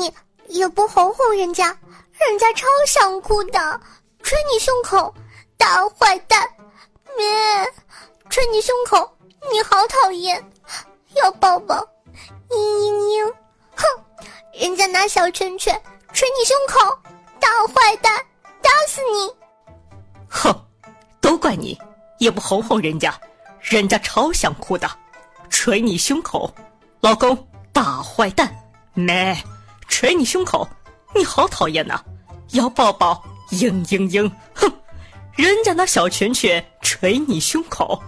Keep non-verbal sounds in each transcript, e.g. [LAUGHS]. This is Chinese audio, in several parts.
你，也不哄哄人家，人家超想哭的，捶你胸口，大坏蛋，咩，捶你胸口，你好讨厌，要抱抱，嘤嘤嘤，哼，人家拿小拳拳捶你胸口，大坏蛋，打死你！哼，都怪你，也不哄哄人家，人家超想哭的，捶你胸口，老公，大坏蛋。咩，捶你胸口，你好讨厌呐！要抱抱，嘤嘤嘤，哼，人家那小拳拳捶你胸口，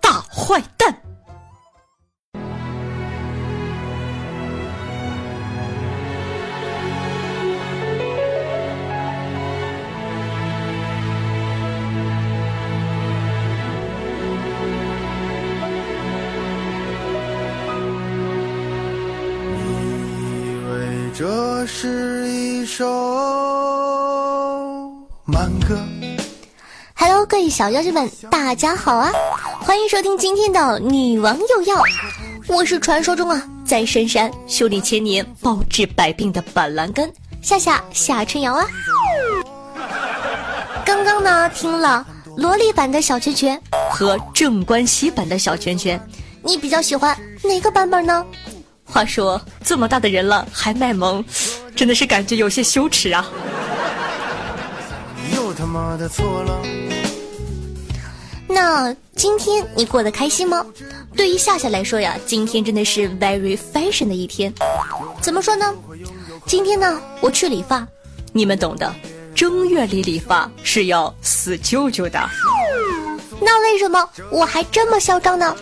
大坏蛋。是一首慢歌。Hello，各位小妖精们，大家好啊！欢迎收听今天的女王又要，我是传说中啊在深山修炼千年、包治百病的板蓝根夏夏夏春瑶啊。刚刚呢听了萝莉版的小拳拳和正关西版的小拳拳，你比较喜欢哪个版本呢？话说这么大的人了还卖萌，真的是感觉有些羞耻啊！又他妈的错了。那今天你过得开心吗？对于夏夏来说呀，今天真的是 very fashion 的一天。怎么说呢？今天呢，我去理发，你们懂的。正月里理发是要死舅舅的。那为什么我还这么嚣张呢？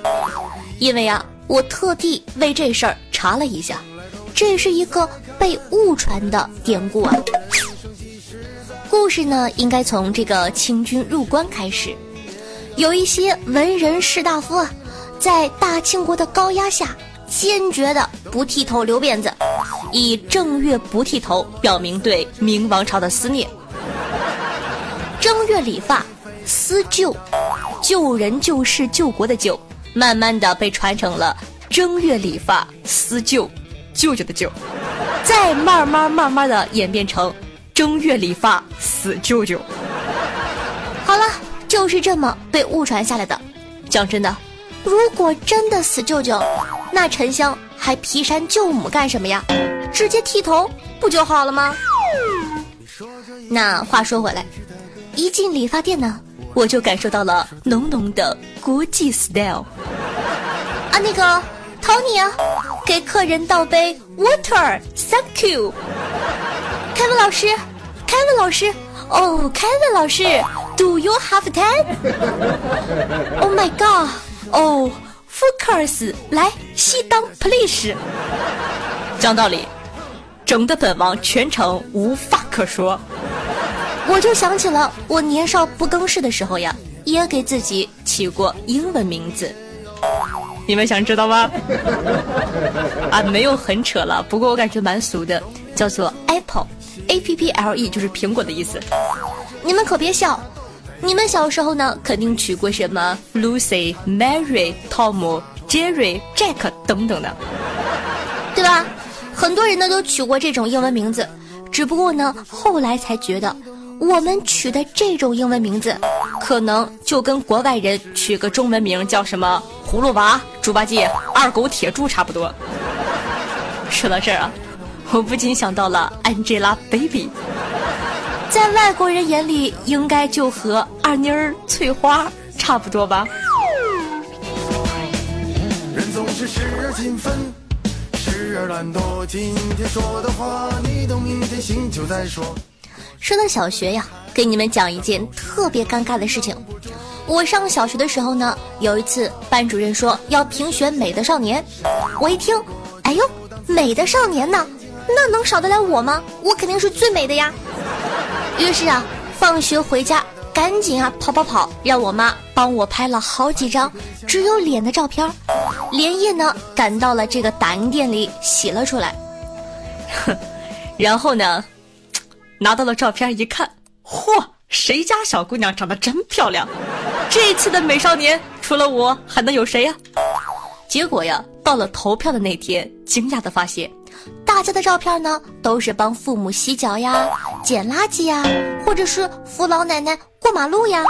因为啊。我特地为这事儿查了一下，这是一个被误传的典故啊。故事呢，应该从这个清军入关开始，有一些文人士大夫啊，在大清国的高压下，坚决的不剃头留辫子，以正月不剃头表明对明王朝的思念。正月理发，思旧，救人救世救国的救。慢慢的被传成了正月理发思舅，舅舅的舅，再慢慢慢慢的演变成正月理发死舅舅。好了，就是这么被误传下来的。讲真的，如果真的死舅舅，那沉香还劈山救母干什么呀？直接剃头不就好了吗？那话说回来，一进理发店呢。我就感受到了浓浓的国际 style，那个，Tony 啊，给客人倒杯 water，Thank you。凯文老师，凯文老师，哦，凯文老师，Do you have time？Oh my god！哦，Focus，来西当 please。讲道理，整的本王全程无话可说。我就想起了我年少不更事的时候呀，也给自己起过英文名字。你们想知道吗？啊，没有很扯了，不过我感觉蛮俗的，叫做 Apple，A P P L E 就是苹果的意思。你们可别笑，你们小时候呢肯定取过什么 Lucy、Mary、Tom、Jerry、Jack 等等的，对吧？很多人呢都取过这种英文名字，只不过呢后来才觉得。我们取的这种英文名字，可能就跟国外人取个中文名叫什么葫芦娃、猪八戒、二狗、铁柱差不多。说到这儿啊，我不禁想到了 Angelababy，在外国人眼里应该就和二妮儿、翠花差不多吧。人总是时而勤奋，时而懒惰。今天说的话，你等明天醒酒再说。说到小学呀，给你们讲一件特别尴尬的事情。我上小学的时候呢，有一次班主任说要评选美的少年，我一听，哎呦，美的少年呢，那能少得了我吗？我肯定是最美的呀。于是啊，放学回家赶紧啊跑跑跑，让我妈帮我拍了好几张只有脸的照片，连夜呢赶到了这个打印店里洗了出来。[LAUGHS] 然后呢？拿到了照片一看，嚯，谁家小姑娘长得真漂亮？这次的美少年除了我还能有谁呀？结果呀，到了投票的那天，惊讶的发现，大家的照片呢都是帮父母洗脚呀、捡垃圾呀，或者是扶老奶奶过马路呀。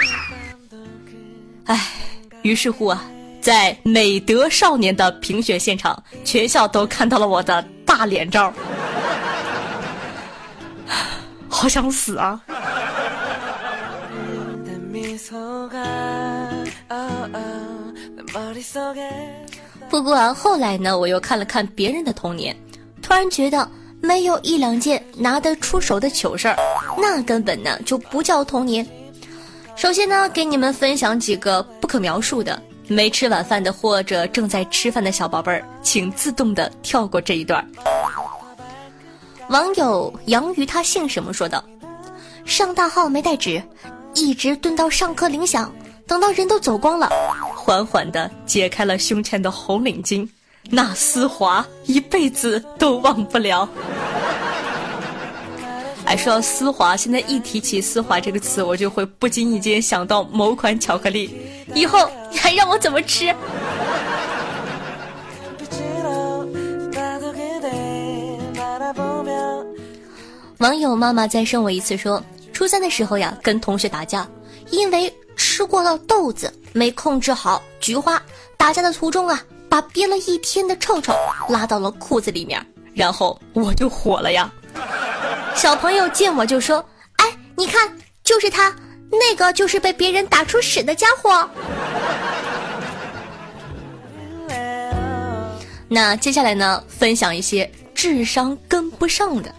唉，于是乎啊，在美德少年的评选现场，全校都看到了我的大脸照，好想死啊！不过啊后来呢，我又看了看别人的童年，突然觉得没有一两件拿得出手的糗事儿，那根本呢就不叫童年。首先呢，给你们分享几个不可描述的：没吃晚饭的或者正在吃饭的小宝贝儿，请自动的跳过这一段。网友杨鱼他姓什么说道：上大号没带纸，一直蹲到上课铃响，等到人都走光了，缓缓的解开了胸前的红领巾，那丝滑一辈子都忘不了。[LAUGHS] 哎，说到丝滑，现在一提起丝滑这个词，我就会不经意间想到某款巧克力。以后你还让我怎么吃？网友妈妈再生我一次说，初三的时候呀，跟同学打架，因为吃过了豆子没控制好菊花，打架的途中啊，把憋了一天的臭臭拉到了裤子里面，然后我就火了呀。[LAUGHS] 小朋友见我就说：“哎，你看，就是他，那个就是被别人打出屎的家伙。[LAUGHS] ”那接下来呢，分享一些智商跟不上的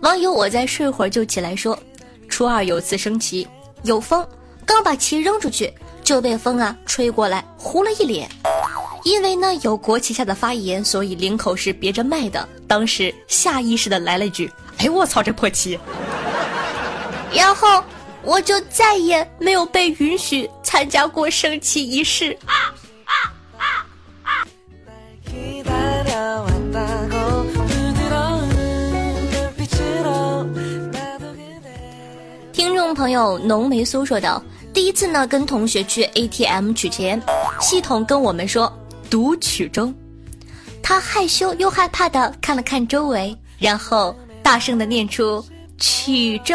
网友。我在睡会儿就起来说，初二有次升旗，有风，刚把旗扔出去，就被风啊吹过来，糊了一脸。因为呢有国旗下的发言，所以领口是别着麦的。当时下意识的来了一句：“哎，我操，这破旗！”然后我就再也没有被允许参加过升旗仪式。听朋友浓眉苏说道：“第一次呢，跟同学去 ATM 取钱，系统跟我们说。”读取中，他害羞又害怕的看了看周围，然后大声的念出“曲中”。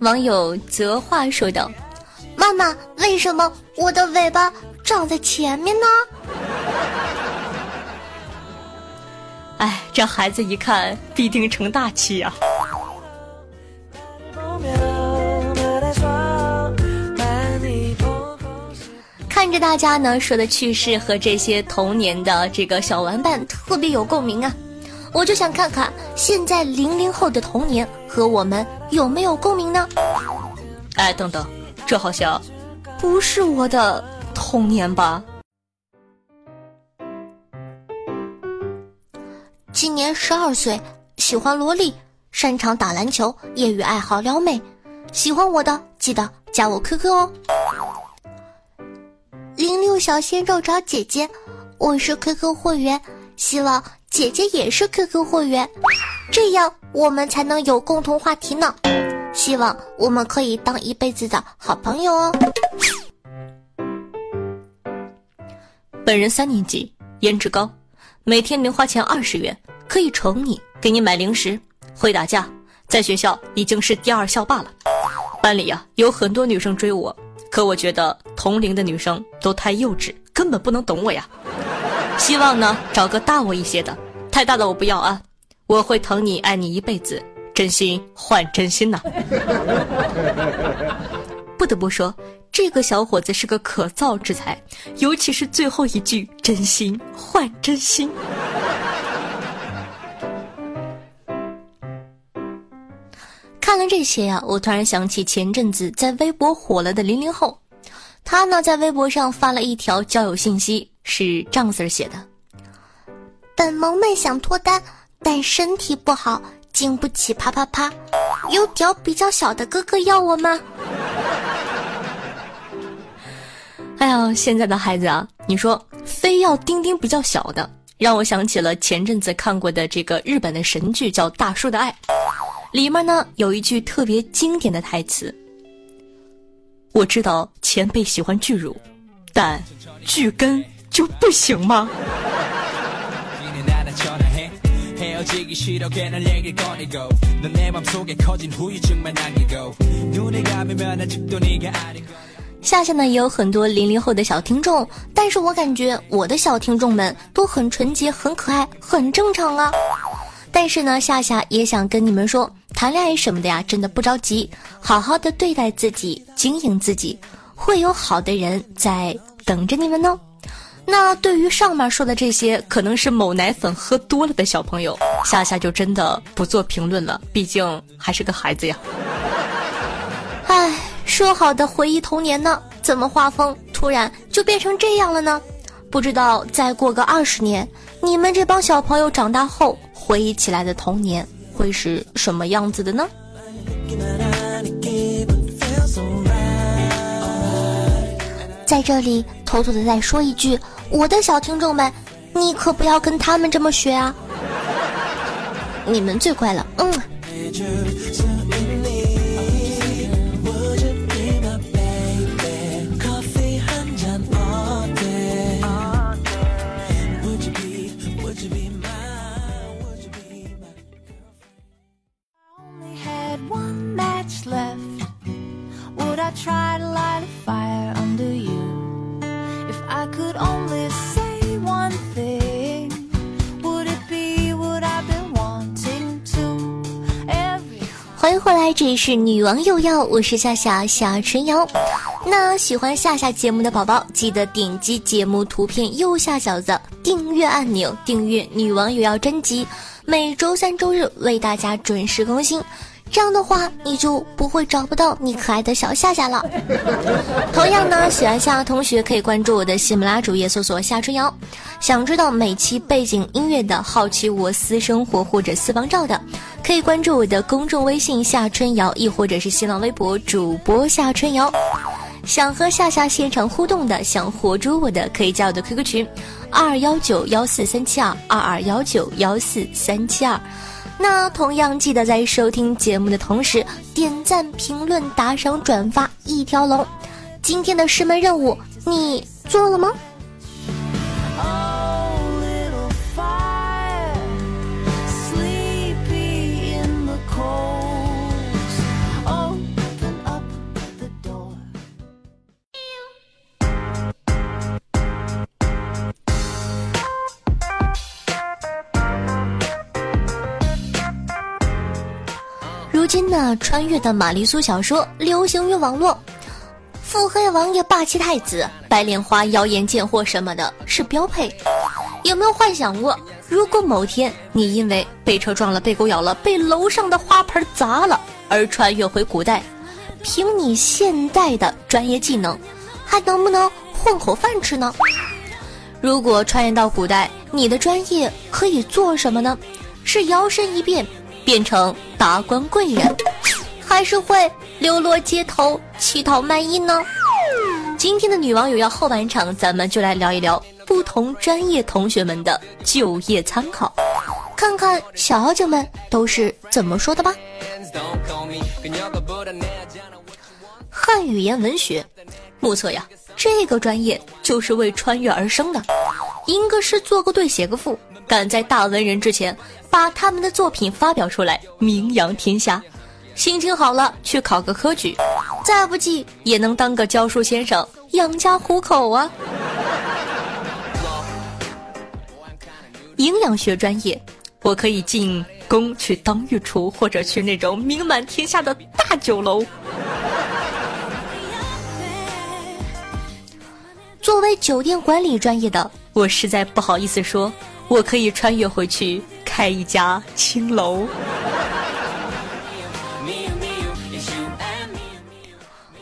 网友泽话说道：“妈妈，为什么我的尾巴长在前面呢？”哎，这孩子一看必定成大器呀！看着大家呢说的趣事和这些童年的这个小玩伴特别有共鸣啊，我就想看看现在零零后的童年和我们有没有共鸣呢？哎，等等，这好像不是我的童年吧？今年十二岁，喜欢萝莉，擅长打篮球，业余爱好撩妹，喜欢我的记得加我 QQ 哦。零六小鲜肉找姐姐，我是 QQ 会员，希望姐姐也是 QQ 会员，这样我们才能有共同话题呢。希望我们可以当一辈子的好朋友哦。本人三年级，颜值高，每天零花钱二十元，可以宠你，给你买零食，会打架，在学校已经是第二校霸了，班里呀有很多女生追我。可我觉得同龄的女生都太幼稚，根本不能懂我呀。希望呢找个大我一些的，太大的我不要啊。我会疼你爱你一辈子，真心换真心呐。[LAUGHS] 不得不说，这个小伙子是个可造之材，尤其是最后一句“真心换真心”。看了这些呀，我突然想起前阵子在微博火了的零零后，他呢在微博上发了一条交友信息，是这样子写的：“本萌妹想脱单，但身体不好，经不起啪啪啪，有屌比较小的哥哥要我吗？” [LAUGHS] 哎呀，现在的孩子啊，你说非要丁丁比较小的，让我想起了前阵子看过的这个日本的神剧，叫《大叔的爱》。里面呢有一句特别经典的台词：“我知道前辈喜欢巨乳，但巨根就不行吗？”夏夏呢也有很多零零后的小听众，但是我感觉我的小听众们都很纯洁、很可爱、很正常啊。但是呢，夏夏也想跟你们说，谈恋爱什么的呀，真的不着急，好好的对待自己，经营自己，会有好的人在等着你们呢。那对于上面说的这些，可能是某奶粉喝多了的小朋友，夏夏就真的不做评论了，毕竟还是个孩子呀。唉，说好的回忆童年呢，怎么画风突然就变成这样了呢？不知道再过个二十年，你们这帮小朋友长大后回忆起来的童年会是什么样子的呢？在这里偷偷的再说一句，我的小听众们，你可不要跟他们这么学啊！你们最乖了，嗯。Try to light a fire under you. If I could only say one thing, would it be what I've been wanting to? Every... 欢迎回来，这里是女王又要，我是夏夏夏春瑶。那喜欢夏夏节目的宝宝，记得点击节目图片右下角的订阅按钮，订阅《女王有要》专辑，每周三、周日为大家准时更新。这样的话，你就不会找不到你可爱的小夏夏了。[LAUGHS] 同样呢，喜欢夏夏同学可以关注我的喜马拉主页，搜索夏春瑶。想知道每期背景音乐的，好奇我私生活或者私房照的，可以关注我的公众微信夏春瑶，亦或者是新浪微博主播夏春瑶。想和夏夏现场互动的，想活捉我的，可以加我的 QQ 群：二二幺九幺四三七二二二幺九幺四三七二。那同样记得在收听节目的同时点赞、评论、打赏、转发一条龙。今天的师门任务你做了吗？如今呢，穿越的玛丽苏小说流行于网络，腹黑王爷、霸气太子、白莲花、妖艳贱货什么的，是标配。有没有幻想过，如果某天你因为被车撞了、被狗咬了、被楼上的花盆砸了而穿越回古代，凭你现代的专业技能，还能不能混口饭吃呢？如果穿越到古代，你的专业可以做什么呢？是摇身一变？变成达官贵人，还是会流落街头乞讨卖艺呢？今天的女网友要后半场，咱们就来聊一聊不同专业同学们的就业参考，看看小姐们都是怎么说的吧。汉语言文学，目测呀，这个专业就是为穿越而生的。吟个诗，作个对，写个赋。赶在大文人之前把他们的作品发表出来，名扬天下。心情好了，去考个科举，再不济也能当个教书先生，养家糊口啊。营养学专业，我可以进宫去当御厨，或者去那种名满天下的大酒楼。作为酒店管理专业的，我实在不好意思说。我可以穿越回去开一家青楼。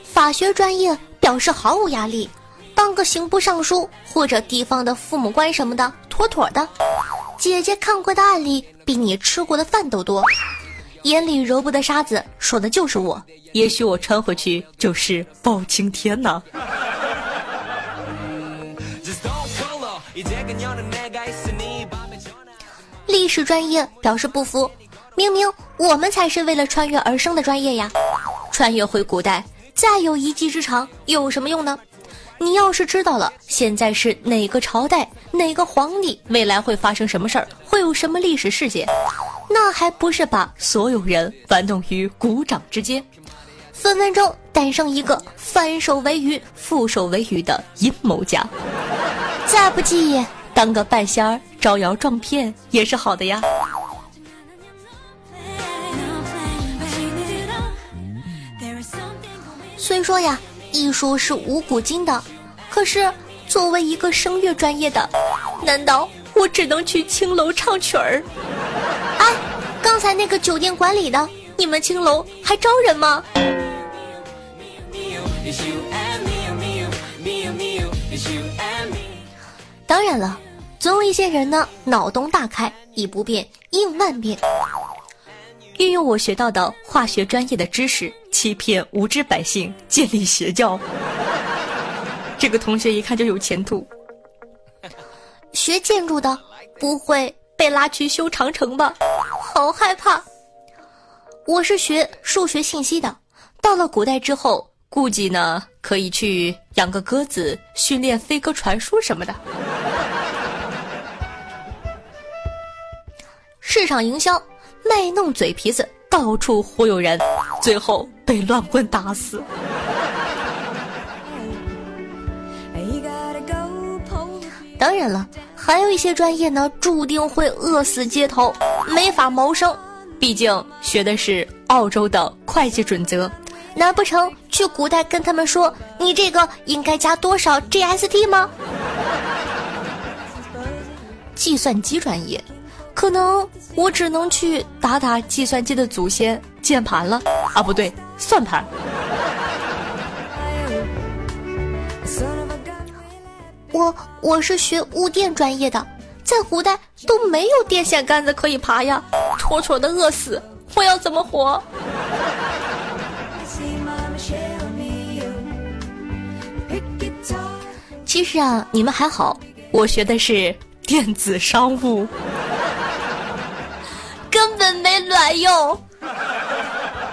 法学专业表示毫无压力，当个刑部尚书或者地方的父母官什么的，妥妥的。姐姐看过的案例比你吃过的饭都多，眼里揉不得沙子，说的就是我。也许我穿回去就是包青天呢。历史专业表示不服，明明我们才是为了穿越而生的专业呀！穿越回古代，再有一技之长有什么用呢？你要是知道了现在是哪个朝代、哪个皇帝，未来会发生什么事儿，会有什么历史事件，那还不是把所有人玩弄于股掌之间，分分钟诞生一个反手为鱼、覆手为鱼的阴谋家。再不济，当个半仙儿招摇撞骗也是好的呀。虽说呀，艺术是无古今的，可是作为一个声乐专业的，难道我只能去青楼唱曲儿？哎，刚才那个酒店管理的，你们青楼还招人吗？当然了，总有一些人呢，脑洞大开，以不变应万变。运用我学到的化学专业的知识，欺骗无知百姓，建立邪教。这个同学一看就有前途。学建筑的不会被拉去修长城吧？好害怕。我是学数学信息的，到了古代之后，估计呢可以去养个鸽子，训练飞鸽传书什么的。市场营销。卖弄嘴皮子，到处忽悠人，最后被乱棍打死。当然了，还有一些专业呢，注定会饿死街头，没法谋生。毕竟学的是澳洲的会计准则，难不成去古代跟他们说你这个应该加多少 GST 吗？[LAUGHS] 计算机专业。可能我只能去打打计算机的祖先键盘了啊，不对，算盘。我我是学物电专业的，在古代都没有电线杆子可以爬呀，妥妥的饿死！我要怎么活？其实啊，你们还好，我学的是电子商务。根本没卵用！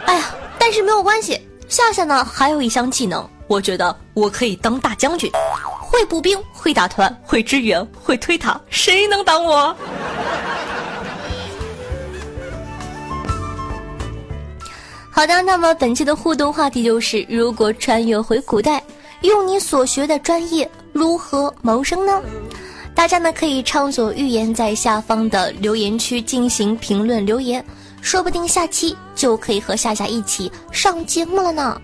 哎呀，但是没有关系，夏夏呢还有一项技能，我觉得我可以当大将军，会步兵，会打团，会支援，会推塔，谁能挡我？好的，那么本期的互动话题就是：如果穿越回古代，用你所学的专业，如何谋生呢？大家呢可以畅所欲言，在下方的留言区进行评论留言，说不定下期就可以和夏夏一起上节目了呢。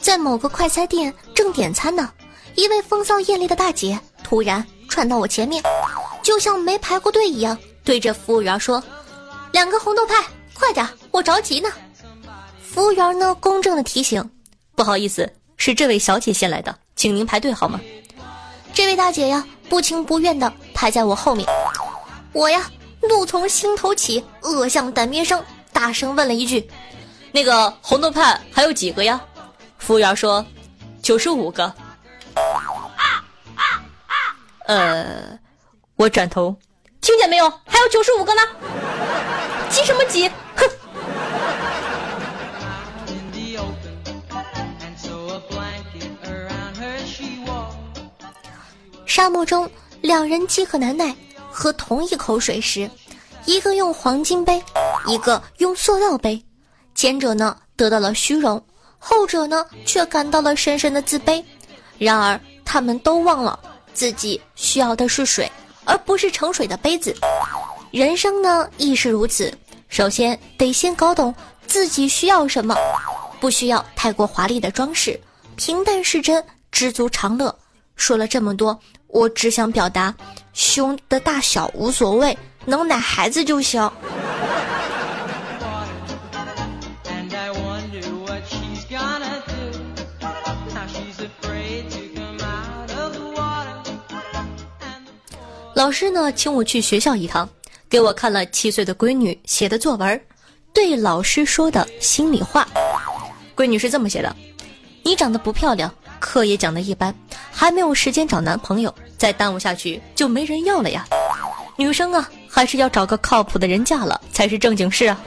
在某个快餐店正点餐呢，一位风骚艳丽的大姐突然窜到我前面，就像没排过队一样，对着服务员说：“两个红豆派，快点，我着急呢。”服务员呢，公正的提醒：“不好意思，是这位小姐先来的，请您排队好吗？”这位大姐呀，不情不愿的排在我后面，我呀，怒从心头起，恶向胆边生，大声问了一句：“那个红豆派还有几个呀？”服务员说：“九十五个。”呃，我转头，听见没有？还有九十五个呢！急什么急？哼！沙漠中，两人饥渴难耐，喝同一口水时，一个用黄金杯，一个用塑料杯，前者呢得到了虚荣。后者呢，却感到了深深的自卑。然而，他们都忘了自己需要的是水，而不是盛水的杯子。人生呢，亦是如此。首先得先搞懂自己需要什么，不需要太过华丽的装饰，平淡是真，知足常乐。说了这么多，我只想表达：胸的大小无所谓，能奶孩子就行。老师呢，请我去学校一趟，给我看了七岁的闺女写的作文，对老师说的心里话。闺女是这么写的：你长得不漂亮，课也讲得一般，还没有时间找男朋友，再耽误下去就没人要了呀。女生啊，还是要找个靠谱的人嫁了才是正经事啊。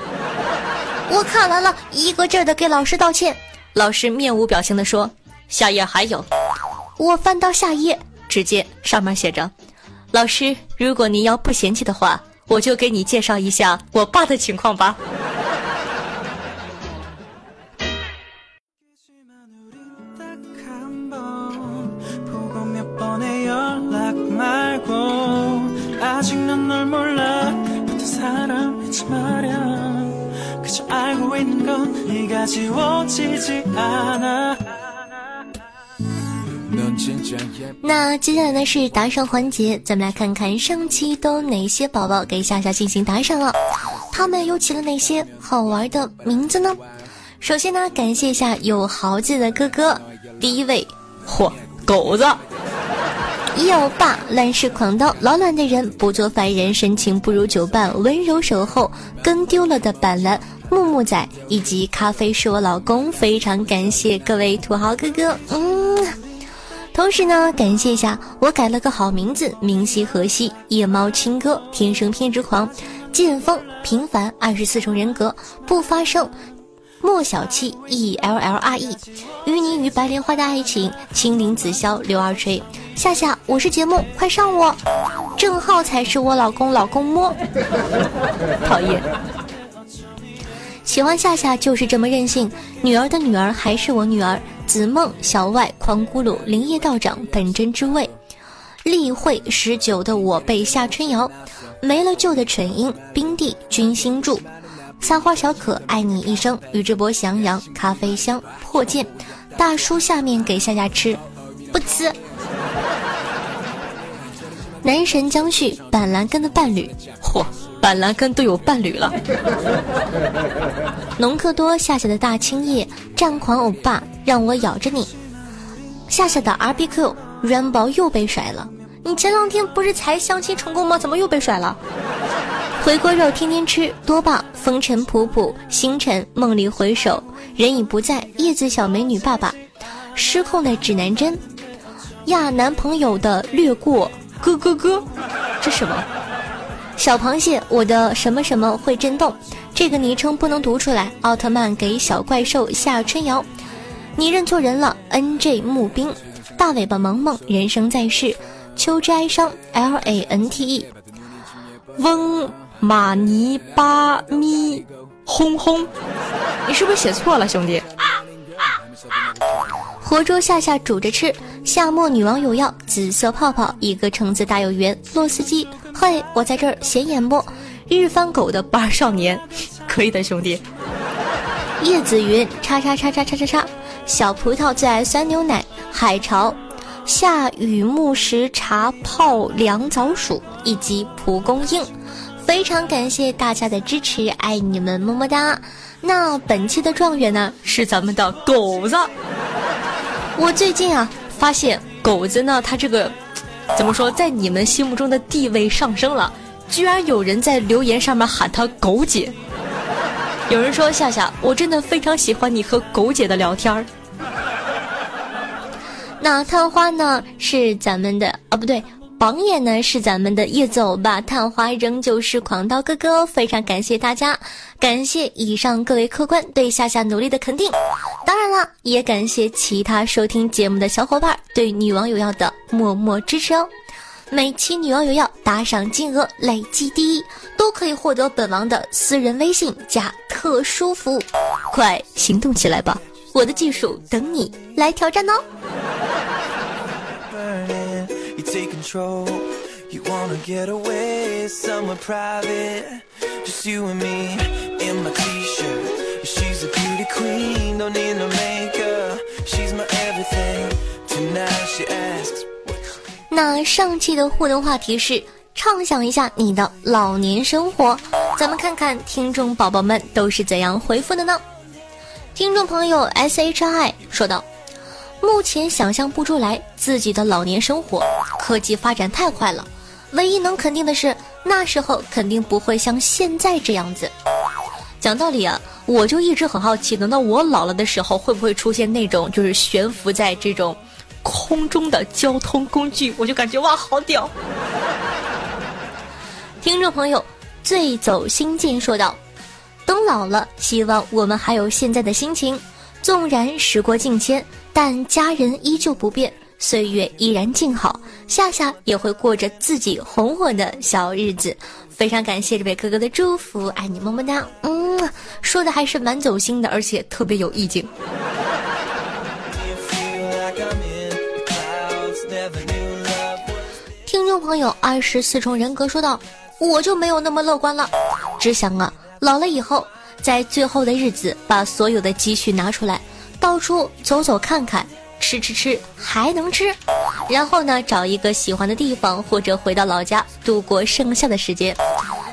我看完了一个劲儿的给老师道歉，老师面无表情的说：“下页还有。”我翻到下页，只见上面写着。老师，如果您要不嫌弃的话，我就给你介绍一下我爸的情况吧。那接下来呢是打赏环节，咱们来看看上期都哪些宝宝给夏夏进行打赏了，他们又起了哪些好玩的名字呢？首先呢，感谢一下有豪字的哥哥，第一位，嚯，狗子，有爸乱世狂刀，老懒的人不做凡人，深情不如久伴，温柔守候，跟丢了的板蓝木木仔以及咖啡是我老公，非常感谢各位土豪哥哥，嗯。同时呢，感谢一下我改了个好名字：明夕何夕夜猫亲哥，天生偏执狂，剑锋平凡，二十四重人格，不发声，莫小气 E L L R E，与你与白莲花的爱情，青林紫霄刘二锤，夏夏，我是节目，快上我，郑浩才是我老公，老公摸，[LAUGHS] 讨厌，喜欢夏夏就是这么任性，女儿的女儿还是我女儿。子梦、小外、狂咕噜、林业道长、本真之味、例会十九的我被夏春瑶，没了旧的蠢婴、冰帝、君心柱、撒花小可爱你一生、宇智波翔阳、咖啡香、破剑、大叔下面给夏夏吃，不吃。[LAUGHS] 男神江旭、板蓝根的伴侣，嚯！板蓝根都有伴侣了。[LAUGHS] 农克多夏夏的大青叶战狂欧巴让我咬着你。夏夏的 R B Q 软宝又被甩了。你前两天不是才相亲成功吗？怎么又被甩了？回锅肉天天吃多棒。风尘仆仆星辰梦里回首人已不在。叶子小美女爸爸失控的指南针呀男朋友的略过咯咯咯，这什么？小螃蟹，我的什么什么会震动？这个昵称不能读出来。奥特曼给小怪兽下春瑶，你认错人了。N J 木兵，大尾巴萌萌，人生在世，秋之哀伤。L A N T E，翁马尼巴咪轰轰，你是不是写错了，兄弟？活捉夏夏煮着吃。夏末女王有药，紫色泡泡，一个橙子大有缘。洛斯基。嘿，我在这儿显眼不？日番狗的八少年，[LAUGHS] 可以的兄弟。叶子云，叉叉叉叉叉叉叉。小葡萄最爱酸牛奶。海潮，夏雨木石茶泡凉枣薯以及蒲公英。非常感谢大家的支持，爱你们么么哒。那本期的状元呢是咱们的狗子。我最近啊发现狗子呢，他这个。怎么说，在你们心目中的地位上升了？居然有人在留言上面喊她狗姐。有人说夏夏，我真的非常喜欢你和狗姐的聊天儿。那探花呢？是咱们的啊，不对。榜眼呢是咱们的叶子欧巴，探花仍旧是狂刀哥哥，非常感谢大家，感谢以上各位客官对夏夏努力的肯定，当然了，也感谢其他收听节目的小伙伴对女王有药的默默支持哦。每期女王有药打赏金额累计第一，都可以获得本王的私人微信加特殊服务，快行动起来吧！我的技术等你来挑战哦。Take control you wanna get away somewhere private just you and me in my t-shirt she's a beauty queen don't need no makeup she's my everything tonight she asks 那上期的互动话题是畅想一下你的老年生活咱们看看听众宝宝们都是怎样回复的呢听众朋友 s h i 说道目前想象不出来自己的老年生活，科技发展太快了，唯一能肯定的是，那时候肯定不会像现在这样子。讲道理啊，我就一直很好奇，等到我老了的时候，会不会出现那种就是悬浮在这种空中的交通工具？我就感觉哇，好屌！听众朋友，醉走心境说道：“等老了，希望我们还有现在的心情。纵然时过境迁，但家人依旧不变，岁月依然静好。夏夏也会过着自己红火的小日子。非常感谢这位哥哥的祝福，爱你么么哒。嗯，说的还是蛮走心的，而且特别有意境。”听众朋友，二十四重人格说道。我就没有那么乐观了，只想啊，老了以后，在最后的日子，把所有的积蓄拿出来，到处走走看看，吃吃吃，还能吃，然后呢，找一个喜欢的地方，或者回到老家度过剩下的时间。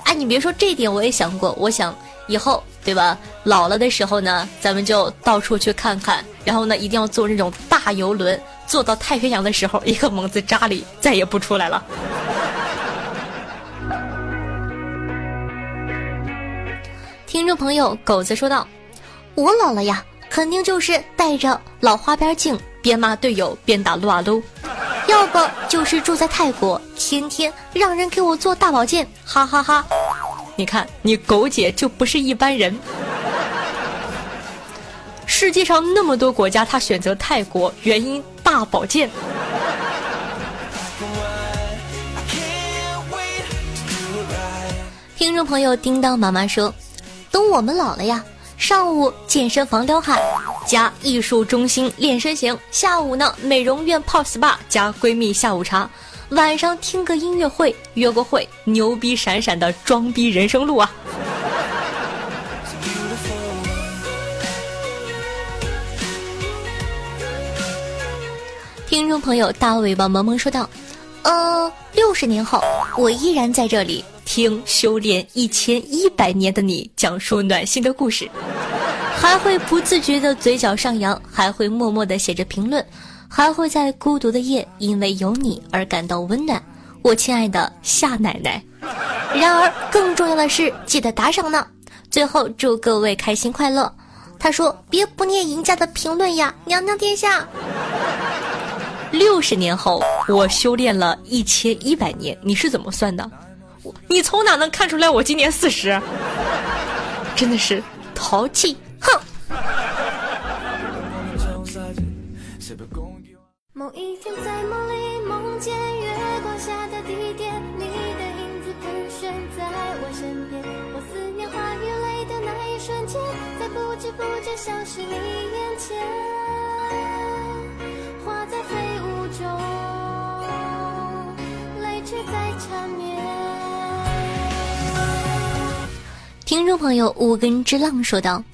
哎，你别说这点，我也想过，我想以后，对吧？老了的时候呢，咱们就到处去看看，然后呢，一定要坐那种大游轮，坐到太平洋的时候，一个猛子扎里，再也不出来了。听众朋友，狗子说道：“我老了呀，肯定就是带着老花边镜，边骂队友边打撸啊撸，要不就是住在泰国，天天让人给我做大保健，哈哈哈！你看，你狗姐就不是一般人。世界上那么多国家，他选择泰国，原因大保健。”听众朋友，叮当妈妈说。等我们老了呀，上午健身房撩汉加艺术中心练身形，下午呢美容院泡 SPA 加闺蜜下午茶，晚上听个音乐会约个会，牛逼闪闪的装逼人生路啊！听众朋友大尾巴萌萌说道：“呃，六十年后我依然在这里。”听修炼一千一百年的你讲述暖心的故事，还会不自觉的嘴角上扬，还会默默的写着评论，还会在孤独的夜因为有你而感到温暖。我亲爱的夏奶奶，然而更重要的是记得打赏呢。最后祝各位开心快乐。他说：“别不念赢家的评论呀，娘娘殿下。”六十年后，我修炼了一千一百年，你是怎么算的？你从哪能看出来我今年四十？真的是淘气，哼！某一天在梦里梦见月光下的地点，你的影子盘旋在我身边，我思念化雨泪的那一瞬间，在不知不觉消失你眼前，花在飞舞中，泪却在缠绵。听众朋友五根之浪说道：“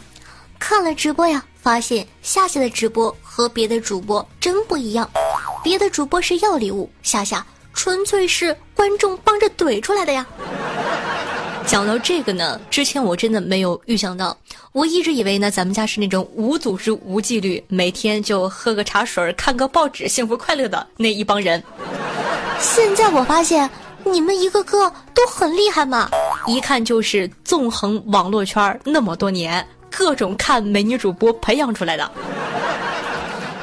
看了直播呀，发现夏夏的直播和别的主播真不一样。别的主播是要礼物，夏夏纯粹是观众帮着怼出来的呀。”讲到这个呢，之前我真的没有预想到，我一直以为呢，咱们家是那种无组织无纪律，每天就喝个茶水看个报纸，幸福快乐的那一帮人。现在我发现。你们一个个都很厉害嘛，一看就是纵横网络圈那么多年，各种看美女主播培养出来的。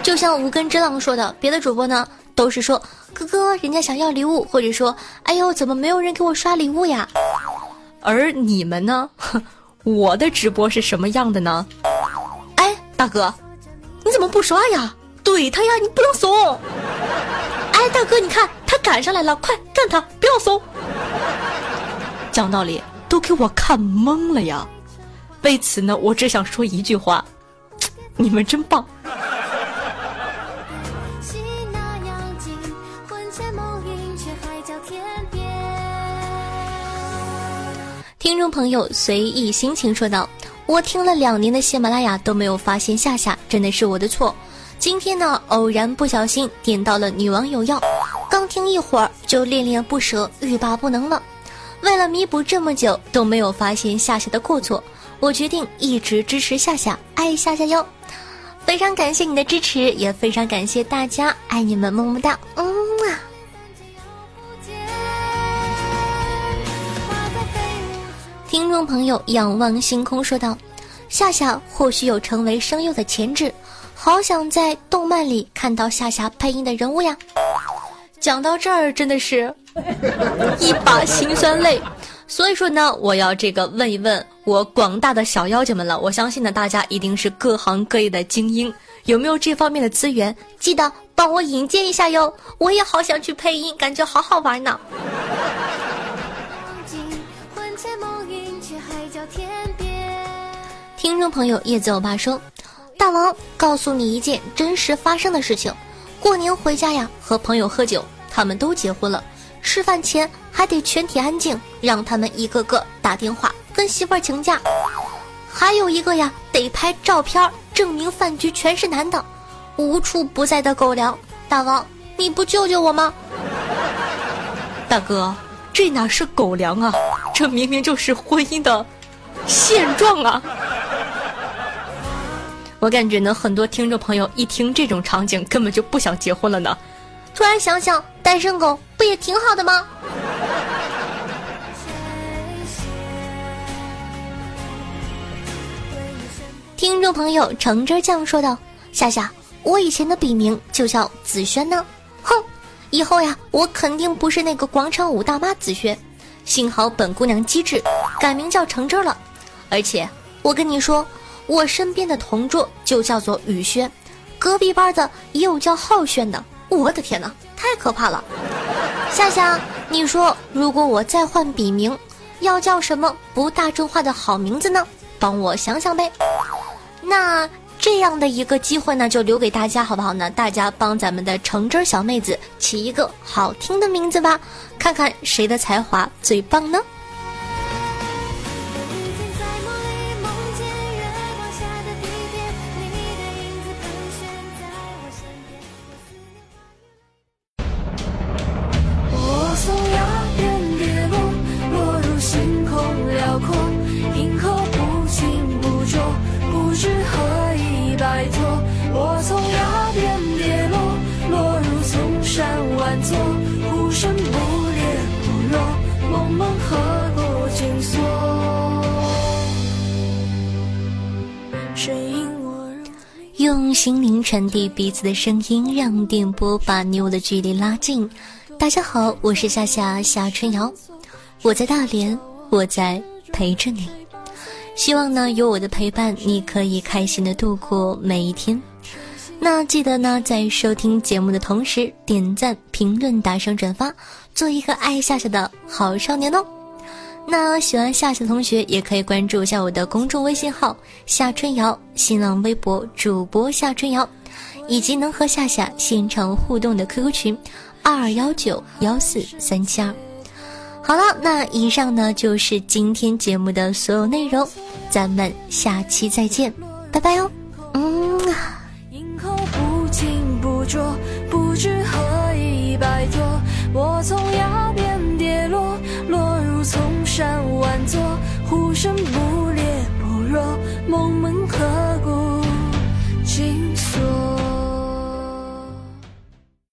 就像无根之浪说的，别的主播呢都是说哥哥人家想要礼物，或者说哎呦怎么没有人给我刷礼物呀？而你们呢，[LAUGHS] 我的直播是什么样的呢？哎，大哥，你怎么不刷呀？怼他呀，你不能怂。[LAUGHS] 哎，大哥，你看他赶上来了，快干他，不要怂！讲道理，都给我看懵了呀！为此呢，我只想说一句话：[TSK] 你们真棒！听众朋友随意心情说道：“我听了两年的喜马拉雅都没有发现夏夏，真的是我的错。”今天呢，偶然不小心点到了女网友要，刚听一会儿就恋恋不舍，欲罢不能了。为了弥补这么久都没有发现夏夏的过错我决定一直支持夏夏爱夏夏哟。非常感谢你的支持也非常感谢大家爱你们么么哒。嗯。啊听众朋友仰望星空说道夏夏或许有成为声优的潜质好想在动漫里看到夏夏配音的人物呀。讲到这儿真的是一把辛酸泪。所以说呢，我要这个问一问我广大的小妖精们了。我相信呢，大家一定是各行各业的精英，有没有这方面的资源？记得帮我引荐一下哟。我也好想去配音，感觉好好玩呢。听众朋友叶子欧巴说：“大王，告诉你一件真实发生的事情。过年回家呀，和朋友喝酒，他们都结婚了。吃饭前还得全体安静，让他们一个个打电话跟媳妇儿请假。还有一个呀，得拍照片证明饭局全是男的，无处不在的狗粮。大王，你不救救我吗？大哥，这哪是狗粮啊？这明明就是婚姻的现状啊！”我感觉呢，很多听众朋友一听这种场景，根本就不想结婚了呢。突然想想，单身狗不也挺好的吗？听众朋友橙汁酱说道：“夏夏，我以前的笔名就叫紫萱呢。哼，以后呀，我肯定不是那个广场舞大妈紫萱。幸好本姑娘机智，改名叫橙汁了。而且我跟你说。”我身边的同桌就叫做雨轩，隔壁班的也有叫浩轩的。我的天哪，太可怕了！夏夏，你说如果我再换笔名，要叫什么不大众化的好名字呢？帮我想想呗。那这样的一个机会呢，就留给大家好不好呢？大家帮咱们的橙汁小妹子起一个好听的名字吧，看看谁的才华最棒呢？用心灵传递彼此的声音，让电波把你我的距离拉近。大家好，我是夏夏夏春瑶，我在大连，我在陪着你。希望呢，有我的陪伴，你可以开心的度过每一天。那记得呢，在收听节目的同时，点赞、评论、打赏、转发，做一个爱夏夏的好少年哦。那喜欢夏夏的同学也可以关注一下我的公众微信号夏春瑶，新浪微博主播夏春瑶，以及能和夏夏现场互动的 QQ 群二二幺九幺四三七二。好了，那以上呢就是今天节目的所有内容，咱们下期再见，拜拜哦。嗯。不清不浊，不知何以摆脱，我从山万座呼声不烈不弱梦门何